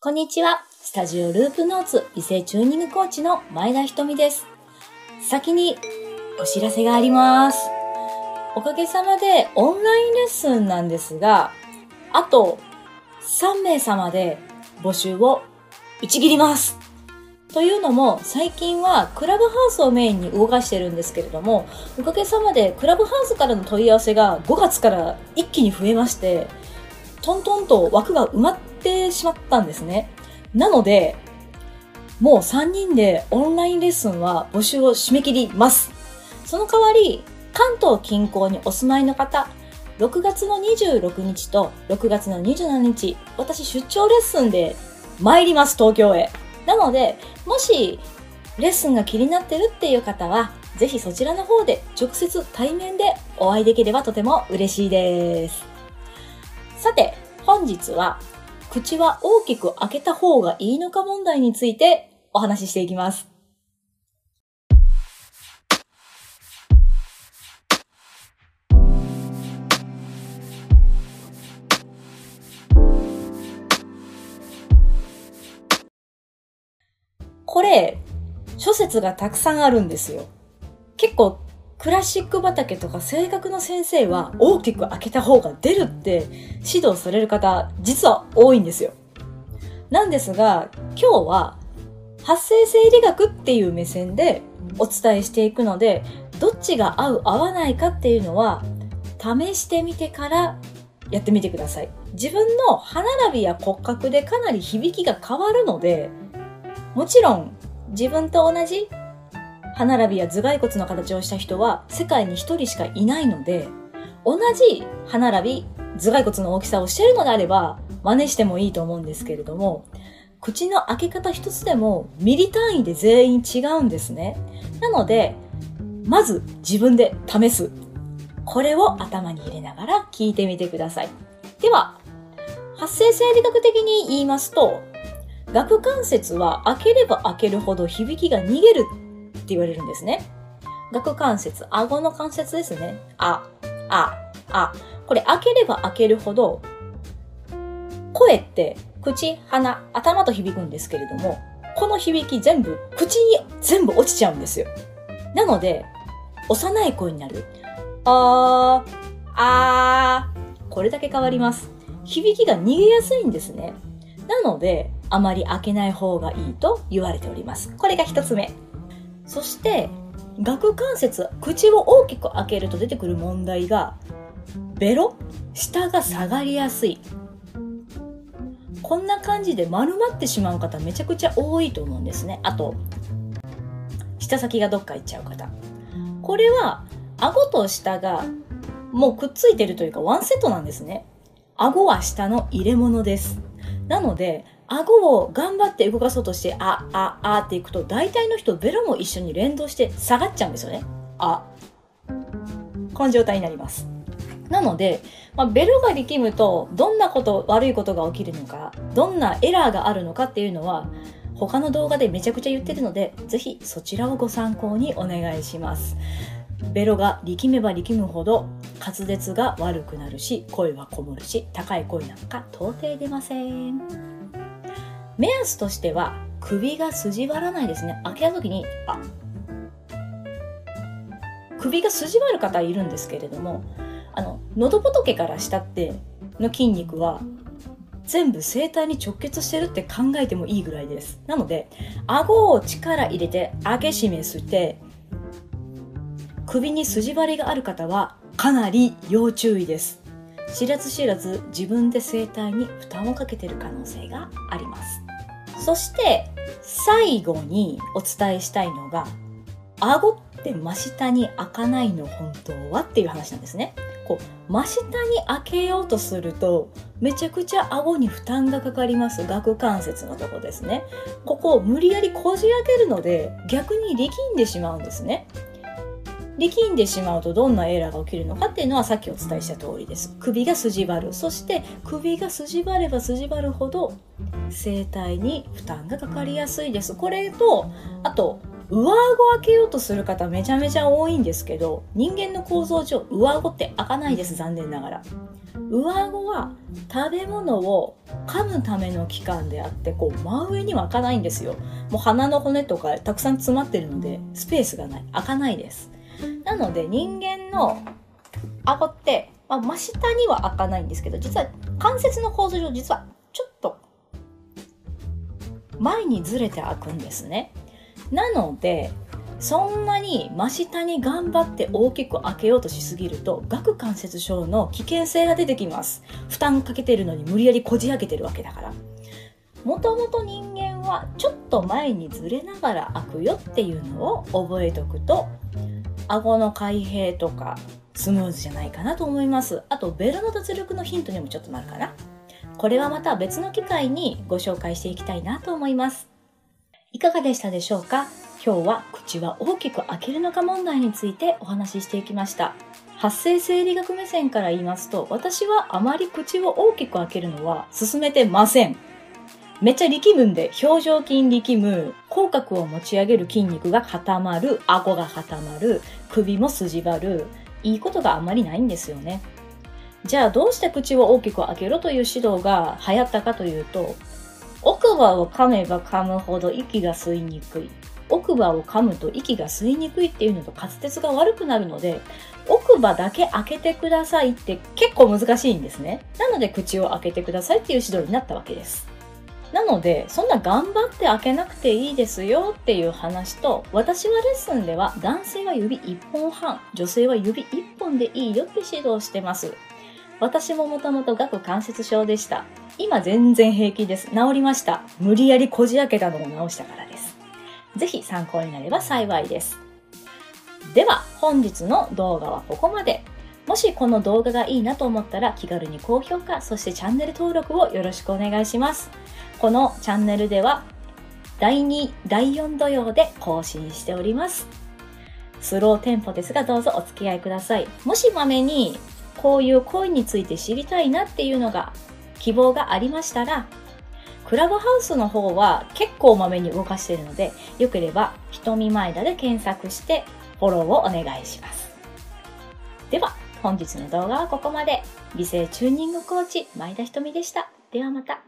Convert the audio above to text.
こんにちは。スタジオループノーツ異性チューニングコーチの前田ひとみです。先にお知らせがあります。おかげさまでオンラインレッスンなんですが、あと3名様で募集を打ち切ります。というのも、最近はクラブハウスをメインに動かしてるんですけれども、おかげさまでクラブハウスからの問い合わせが5月から一気に増えまして、トントンと枠が埋まってしまったんですね。なので、もう3人でオンラインレッスンは募集を締め切ります。その代わり、関東近郊にお住まいの方、6月の26日と6月の27日、私出張レッスンで参ります、東京へ。なので、もしレッスンが気になってるっていう方は、ぜひそちらの方で直接対面でお会いできればとても嬉しいです。さて、本日は、口は大きく開けた方がいいのか問題についてお話ししていきます。これ、諸説がたくさんあるんですよ。結構、クラシック畑とか性格の先生は大きく開けた方が出るって指導される方、実は多いんですよ。なんですが、今日は発生生理学っていう目線でお伝えしていくので、どっちが合う合わないかっていうのは試してみてからやってみてください。自分の歯並びや骨格でかなり響きが変わるので、もちろん自分と同じ歯並びや頭蓋骨の形をした人は世界に一人しかいないので、同じ歯並び、頭蓋骨の大きさをしているのであれば、真似してもいいと思うんですけれども、口の開け方一つでもミリ単位で全員違うんですね。なので、まず自分で試す。これを頭に入れながら聞いてみてください。では、発生生理学的に言いますと、顎関節は開ければ開けるほど響きが逃げる言われるんですね。顎関節、顎の関節ですね。あ、あ、あ。これ開ければ開けるほど、声って口、鼻、頭と響くんですけれども、この響き全部、口に全部落ちちゃうんですよ。なので、幼い声になる。あー、あー、これだけ変わります。響きが逃げやすいんですね。なので、あまり開けない方がいいと言われております。これが一つ目。そして、顎関節、口を大きく開けると出てくる問題が、ベロ？下が下がりやすい。こんな感じで丸まってしまう方めちゃくちゃ多いと思うんですね。あと、舌先がどっか行っちゃう方。これは、顎と下がもうくっついてるというかワンセットなんですね。顎は下の入れ物です。なので、顎を頑張って動かそうとして、あ、あ、あっていくと、大体の人、ベロも一緒に連動して下がっちゃうんですよね。あ。この状態になります。なので、まあ、ベロが力むと、どんなこと、悪いことが起きるのか、どんなエラーがあるのかっていうのは、他の動画でめちゃくちゃ言ってるので、ぜひそちらをご参考にお願いします。ベロが力めば力むほど滑舌が悪くなるし声はこもるし高い声なんか到底出ません。目安としては首が筋張らないですね。開けた時にあ首が筋張る方いるんですけれどもあの喉仏から下っての筋肉は全部声帯に直結してるって考えてもいいぐらいです。なので顎を力入れて開け閉めして首に筋張りがある方はかなり要注意です。知らず知らず自分で声帯に負担をかけている可能性があります。そして最後にお伝えしたいのが顎って真下に開かないの本当はっていう話なんですね。こう真下に開けようとするとめちゃくちゃ顎に負担がかかります顎関節のとこですね。ここを無理やりこじ開けるので逆に力んでしまうんですね。力んでしまうとどんなエラーが起きるのかっていうのはさっきお伝えした通りです。首が筋張る。そして首が筋張れば筋張るほど声帯に負担がかかりやすいです。これと、あと上顎開けようとする方めちゃめちゃ多いんですけど、人間の構造上、上顎って開かないです、残念ながら。上顎は食べ物を噛むための器官であって、こう、真上には開かないんですよ。もう鼻の骨とかたくさん詰まってるので、スペースがない。開かないです。なので、人間の顎って、まあ、真下には開かないんですけど、実は関節の構造上、実はちょっと前にずれて開くんですね。なのでそんなに真下に頑張って大きく開けようとしすぎると顎関節症の危険性が出てきます負担かけてるのに無理やりこじ開けてるわけだからもともと人間はちょっと前にずれながら開くよっていうのを覚えておくと顎の開閉とかスムーズじゃないかなと思いますあとベルの脱力のヒントにもちょっとなるかなこれはまた別の機会にご紹介していきたいなと思いますいかがでしたでしょうか？今日は口は大きく開けるのか問題についてお話ししていきました。発生生理学目線から言いますと、私はあまり口を大きく開けるのは進めてません。めっちゃ力むんで、表情筋力む、口角を持ち上げる筋肉が固まる、顎が固まる、首も筋張る、いいことがあんまりないんですよね。じゃあどうして口を大きく開けろという指導が流行ったかというと、奥歯を噛めば噛むほど息が吸いにくい。奥歯を噛むと息が吸いにくいっていうのと滑舌が悪くなるので、奥歯だけ開けてくださいって結構難しいんですね。なので口を開けてくださいっていう指導になったわけです。なので、そんな頑張って開けなくていいですよっていう話と、私はレッスンでは男性は指1本半、女性は指1本でいいよって指導してます。私ももともと顎関節症でした。今全然平気です。治りました。無理やりこじ開けたのを治したからです。ぜひ参考になれば幸いです。では、本日の動画はここまで。もしこの動画がいいなと思ったら気軽に高評価、そしてチャンネル登録をよろしくお願いします。このチャンネルでは第2、第4土曜で更新しております。スローテンポですがどうぞお付き合いください。もしまめにこういう恋について知りたいなっていうのが希望がありましたらクラブハウスの方は結構まめに動かしているので、よければ、瞳前田で検索してフォローをお願いします。では、本日の動画はここまで。美声チューニングコーチ、前田瞳でした。ではまた。